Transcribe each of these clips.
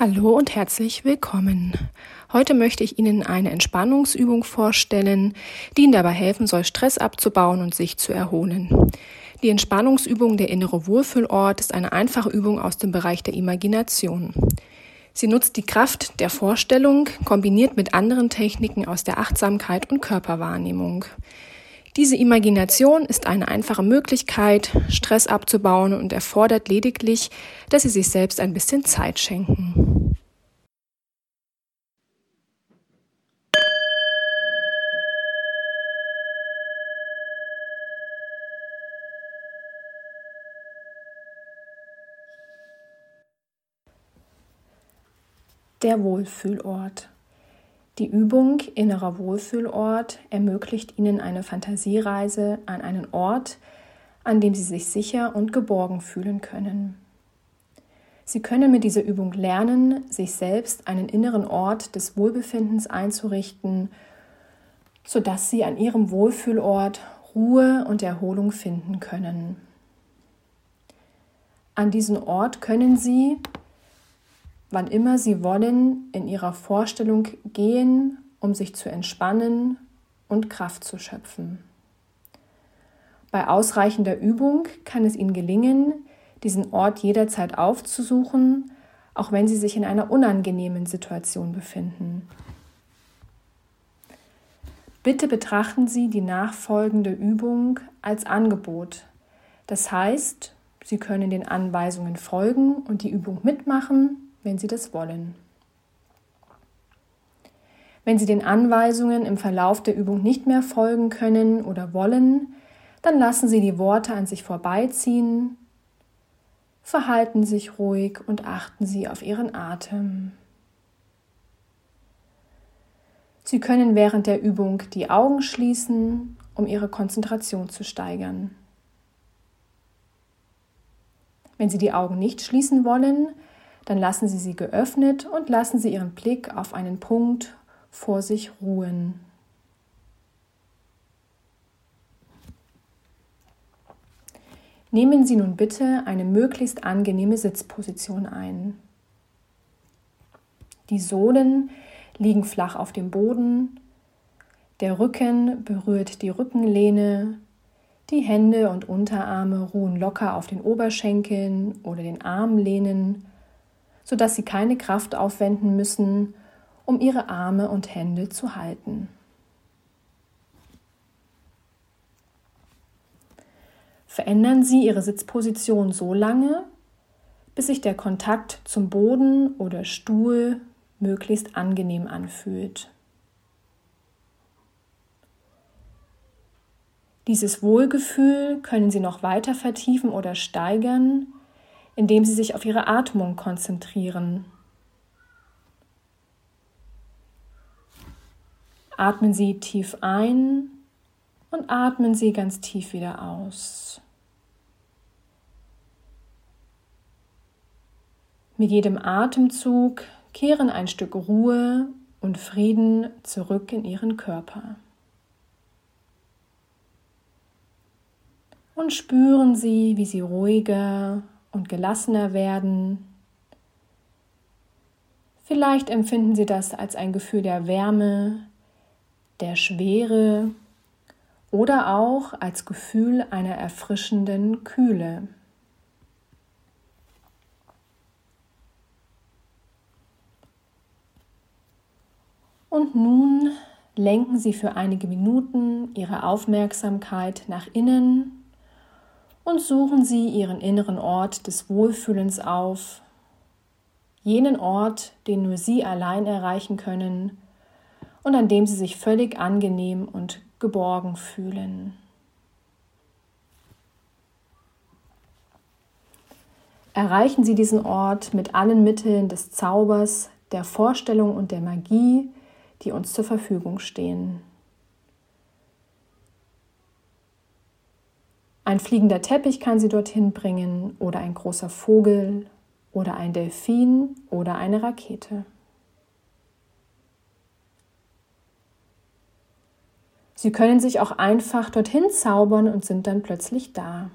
Hallo und herzlich willkommen. Heute möchte ich Ihnen eine Entspannungsübung vorstellen, die Ihnen dabei helfen soll, Stress abzubauen und sich zu erholen. Die Entspannungsübung der innere Wohlfühlort ist eine einfache Übung aus dem Bereich der Imagination. Sie nutzt die Kraft der Vorstellung kombiniert mit anderen Techniken aus der Achtsamkeit und Körperwahrnehmung. Diese Imagination ist eine einfache Möglichkeit, Stress abzubauen und erfordert lediglich, dass Sie sich selbst ein bisschen Zeit schenken. Der Wohlfühlort. Die Übung innerer Wohlfühlort ermöglicht Ihnen eine Fantasiereise an einen Ort, an dem Sie sich sicher und geborgen fühlen können. Sie können mit dieser Übung lernen, sich selbst einen inneren Ort des Wohlbefindens einzurichten, sodass Sie an Ihrem Wohlfühlort Ruhe und Erholung finden können. An diesen Ort können Sie, wann immer Sie wollen, in Ihrer Vorstellung gehen, um sich zu entspannen und Kraft zu schöpfen. Bei ausreichender Übung kann es Ihnen gelingen, diesen Ort jederzeit aufzusuchen, auch wenn Sie sich in einer unangenehmen Situation befinden. Bitte betrachten Sie die nachfolgende Übung als Angebot. Das heißt, Sie können den Anweisungen folgen und die Übung mitmachen wenn Sie das wollen. Wenn Sie den Anweisungen im Verlauf der Übung nicht mehr folgen können oder wollen, dann lassen Sie die Worte an sich vorbeiziehen, verhalten sich ruhig und achten Sie auf Ihren Atem. Sie können während der Übung die Augen schließen, um Ihre Konzentration zu steigern. Wenn Sie die Augen nicht schließen wollen, dann lassen Sie sie geöffnet und lassen Sie Ihren Blick auf einen Punkt vor sich ruhen. Nehmen Sie nun bitte eine möglichst angenehme Sitzposition ein. Die Sohlen liegen flach auf dem Boden, der Rücken berührt die Rückenlehne, die Hände und Unterarme ruhen locker auf den Oberschenkeln oder den Armlehnen sodass sie keine Kraft aufwenden müssen, um ihre Arme und Hände zu halten. Verändern Sie Ihre Sitzposition so lange, bis sich der Kontakt zum Boden oder Stuhl möglichst angenehm anfühlt. Dieses Wohlgefühl können Sie noch weiter vertiefen oder steigern, indem sie sich auf ihre Atmung konzentrieren. Atmen Sie tief ein und atmen Sie ganz tief wieder aus. Mit jedem Atemzug kehren ein Stück Ruhe und Frieden zurück in Ihren Körper. Und spüren Sie, wie Sie ruhiger und gelassener werden. Vielleicht empfinden Sie das als ein Gefühl der Wärme, der Schwere oder auch als Gefühl einer erfrischenden Kühle. Und nun lenken Sie für einige Minuten Ihre Aufmerksamkeit nach innen und suchen Sie Ihren inneren Ort des Wohlfühlens auf, jenen Ort, den nur Sie allein erreichen können und an dem Sie sich völlig angenehm und geborgen fühlen. Erreichen Sie diesen Ort mit allen Mitteln des Zaubers, der Vorstellung und der Magie, die uns zur Verfügung stehen. Ein fliegender Teppich kann sie dorthin bringen oder ein großer Vogel oder ein Delfin oder eine Rakete. Sie können sich auch einfach dorthin zaubern und sind dann plötzlich da.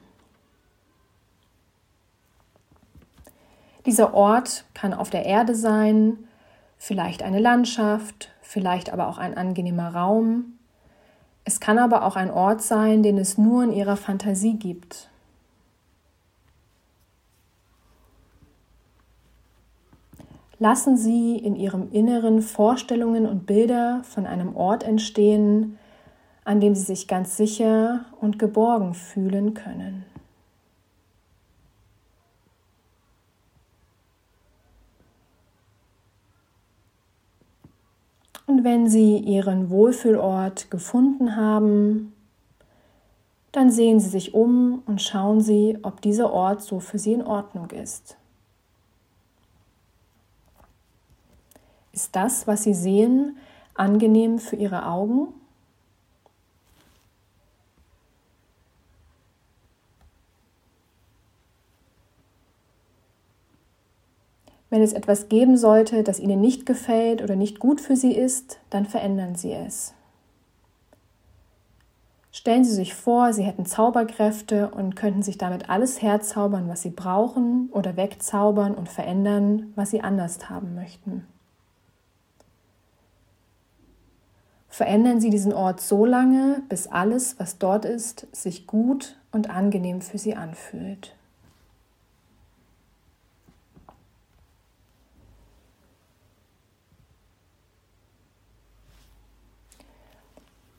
Dieser Ort kann auf der Erde sein, vielleicht eine Landschaft, vielleicht aber auch ein angenehmer Raum. Es kann aber auch ein Ort sein, den es nur in ihrer Fantasie gibt. Lassen Sie in Ihrem Inneren Vorstellungen und Bilder von einem Ort entstehen, an dem Sie sich ganz sicher und geborgen fühlen können. Und wenn Sie Ihren Wohlfühlort gefunden haben, dann sehen Sie sich um und schauen Sie, ob dieser Ort so für Sie in Ordnung ist. Ist das, was Sie sehen, angenehm für Ihre Augen? Wenn es etwas geben sollte, das Ihnen nicht gefällt oder nicht gut für Sie ist, dann verändern Sie es. Stellen Sie sich vor, Sie hätten Zauberkräfte und könnten sich damit alles herzaubern, was Sie brauchen, oder wegzaubern und verändern, was Sie anders haben möchten. Verändern Sie diesen Ort so lange, bis alles, was dort ist, sich gut und angenehm für Sie anfühlt.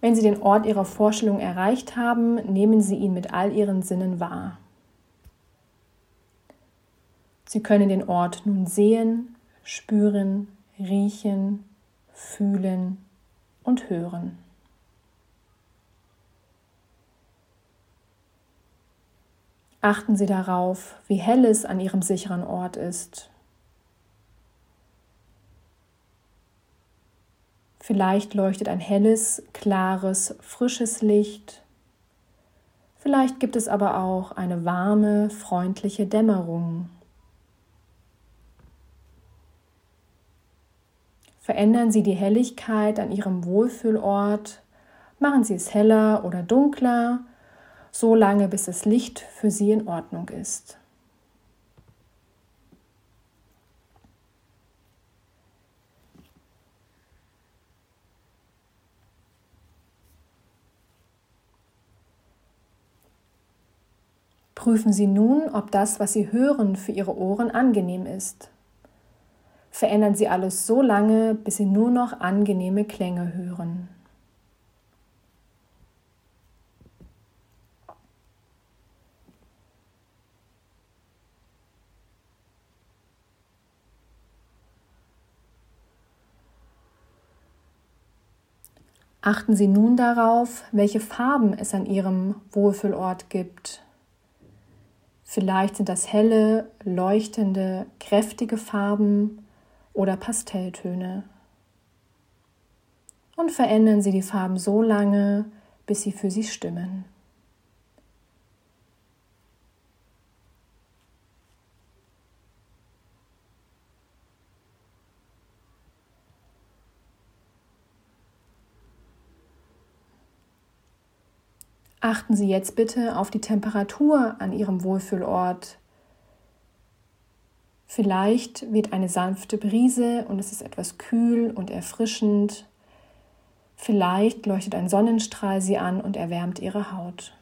Wenn Sie den Ort Ihrer Vorstellung erreicht haben, nehmen Sie ihn mit all Ihren Sinnen wahr. Sie können den Ort nun sehen, spüren, riechen, fühlen und hören. Achten Sie darauf, wie hell es an Ihrem sicheren Ort ist. Vielleicht leuchtet ein helles, klares, frisches Licht. Vielleicht gibt es aber auch eine warme, freundliche Dämmerung. Verändern Sie die Helligkeit an Ihrem Wohlfühlort, machen Sie es heller oder dunkler, so lange bis das Licht für Sie in Ordnung ist. Prüfen Sie nun, ob das, was Sie hören, für Ihre Ohren angenehm ist verändern Sie alles so lange, bis Sie nur noch angenehme Klänge hören. Achten Sie nun darauf, welche Farben es an Ihrem Wohlfühlort gibt. Vielleicht sind das helle, leuchtende, kräftige Farben oder Pastelltöne. Und verändern Sie die Farben so lange, bis sie für Sie stimmen. Achten Sie jetzt bitte auf die Temperatur an Ihrem Wohlfühlort, Vielleicht weht eine sanfte Brise und es ist etwas kühl und erfrischend. Vielleicht leuchtet ein Sonnenstrahl sie an und erwärmt ihre Haut.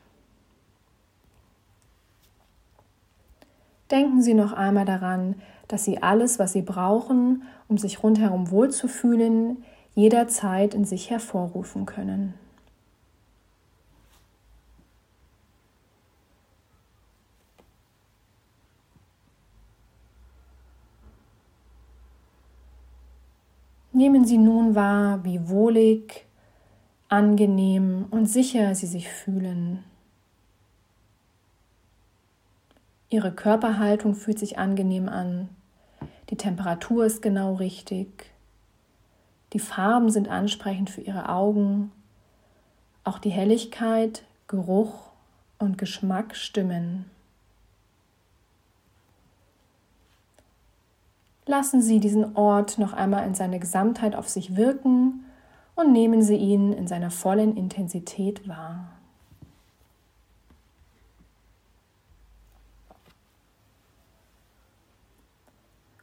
Denken Sie noch einmal daran, dass Sie alles, was Sie brauchen, um sich rundherum wohlzufühlen, jederzeit in sich hervorrufen können. Nehmen Sie nun wahr, wie wohlig, angenehm und sicher Sie sich fühlen. Ihre Körperhaltung fühlt sich angenehm an. Die Temperatur ist genau richtig. Die Farben sind ansprechend für Ihre Augen. Auch die Helligkeit, Geruch und Geschmack stimmen. Lassen Sie diesen Ort noch einmal in seiner Gesamtheit auf sich wirken und nehmen Sie ihn in seiner vollen Intensität wahr.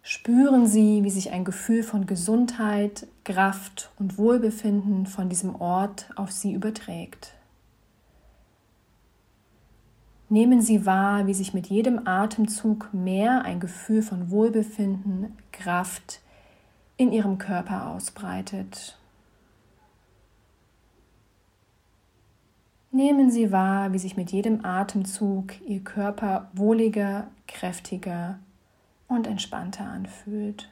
Spüren Sie, wie sich ein Gefühl von Gesundheit, Kraft und Wohlbefinden von diesem Ort auf Sie überträgt. Nehmen Sie wahr, wie sich mit jedem Atemzug mehr ein Gefühl von Wohlbefinden, Kraft in Ihrem Körper ausbreitet. Nehmen Sie wahr, wie sich mit jedem Atemzug Ihr Körper wohliger, kräftiger und entspannter anfühlt.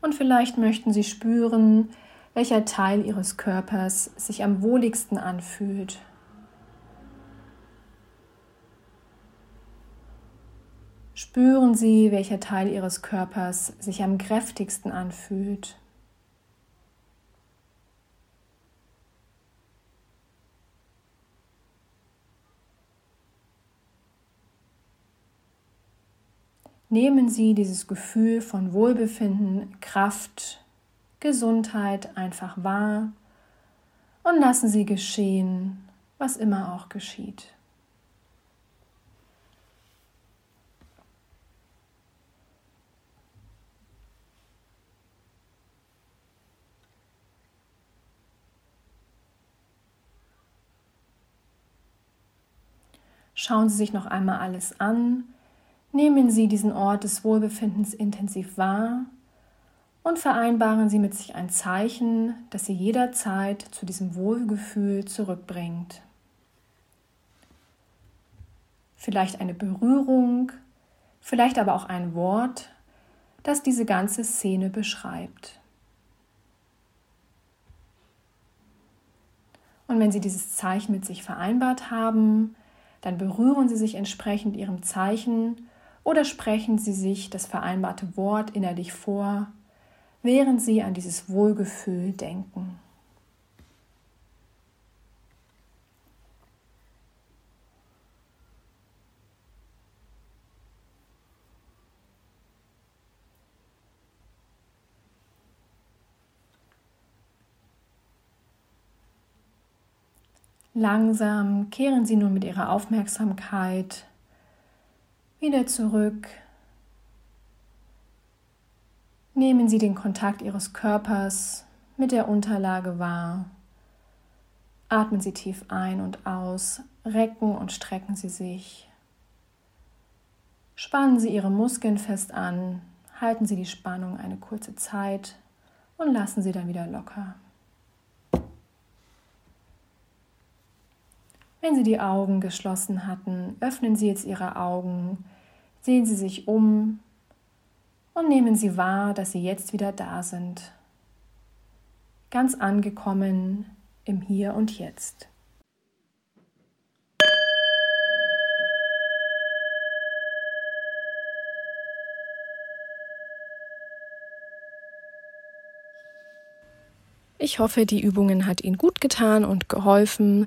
Und vielleicht möchten Sie spüren, welcher Teil Ihres Körpers sich am wohligsten anfühlt. Spüren Sie, welcher Teil Ihres Körpers sich am kräftigsten anfühlt. Nehmen Sie dieses Gefühl von Wohlbefinden, Kraft, Gesundheit einfach wahr und lassen Sie geschehen, was immer auch geschieht. Schauen Sie sich noch einmal alles an, Nehmen Sie diesen Ort des Wohlbefindens intensiv wahr und vereinbaren Sie mit sich ein Zeichen, das Sie jederzeit zu diesem Wohlgefühl zurückbringt. Vielleicht eine Berührung, vielleicht aber auch ein Wort, das diese ganze Szene beschreibt. Und wenn Sie dieses Zeichen mit sich vereinbart haben, dann berühren Sie sich entsprechend Ihrem Zeichen oder sprechen Sie sich das vereinbarte Wort innerlich vor, während Sie an dieses Wohlgefühl denken. Langsam kehren Sie nun mit Ihrer Aufmerksamkeit wieder zurück. Nehmen Sie den Kontakt Ihres Körpers mit der Unterlage wahr. Atmen Sie tief ein und aus, recken und strecken Sie sich. Spannen Sie Ihre Muskeln fest an, halten Sie die Spannung eine kurze Zeit und lassen Sie dann wieder locker. Wenn Sie die Augen geschlossen hatten, öffnen Sie jetzt Ihre Augen, sehen Sie sich um und nehmen Sie wahr, dass Sie jetzt wieder da sind. Ganz angekommen im Hier und Jetzt. Ich hoffe, die Übungen hat Ihnen gut getan und geholfen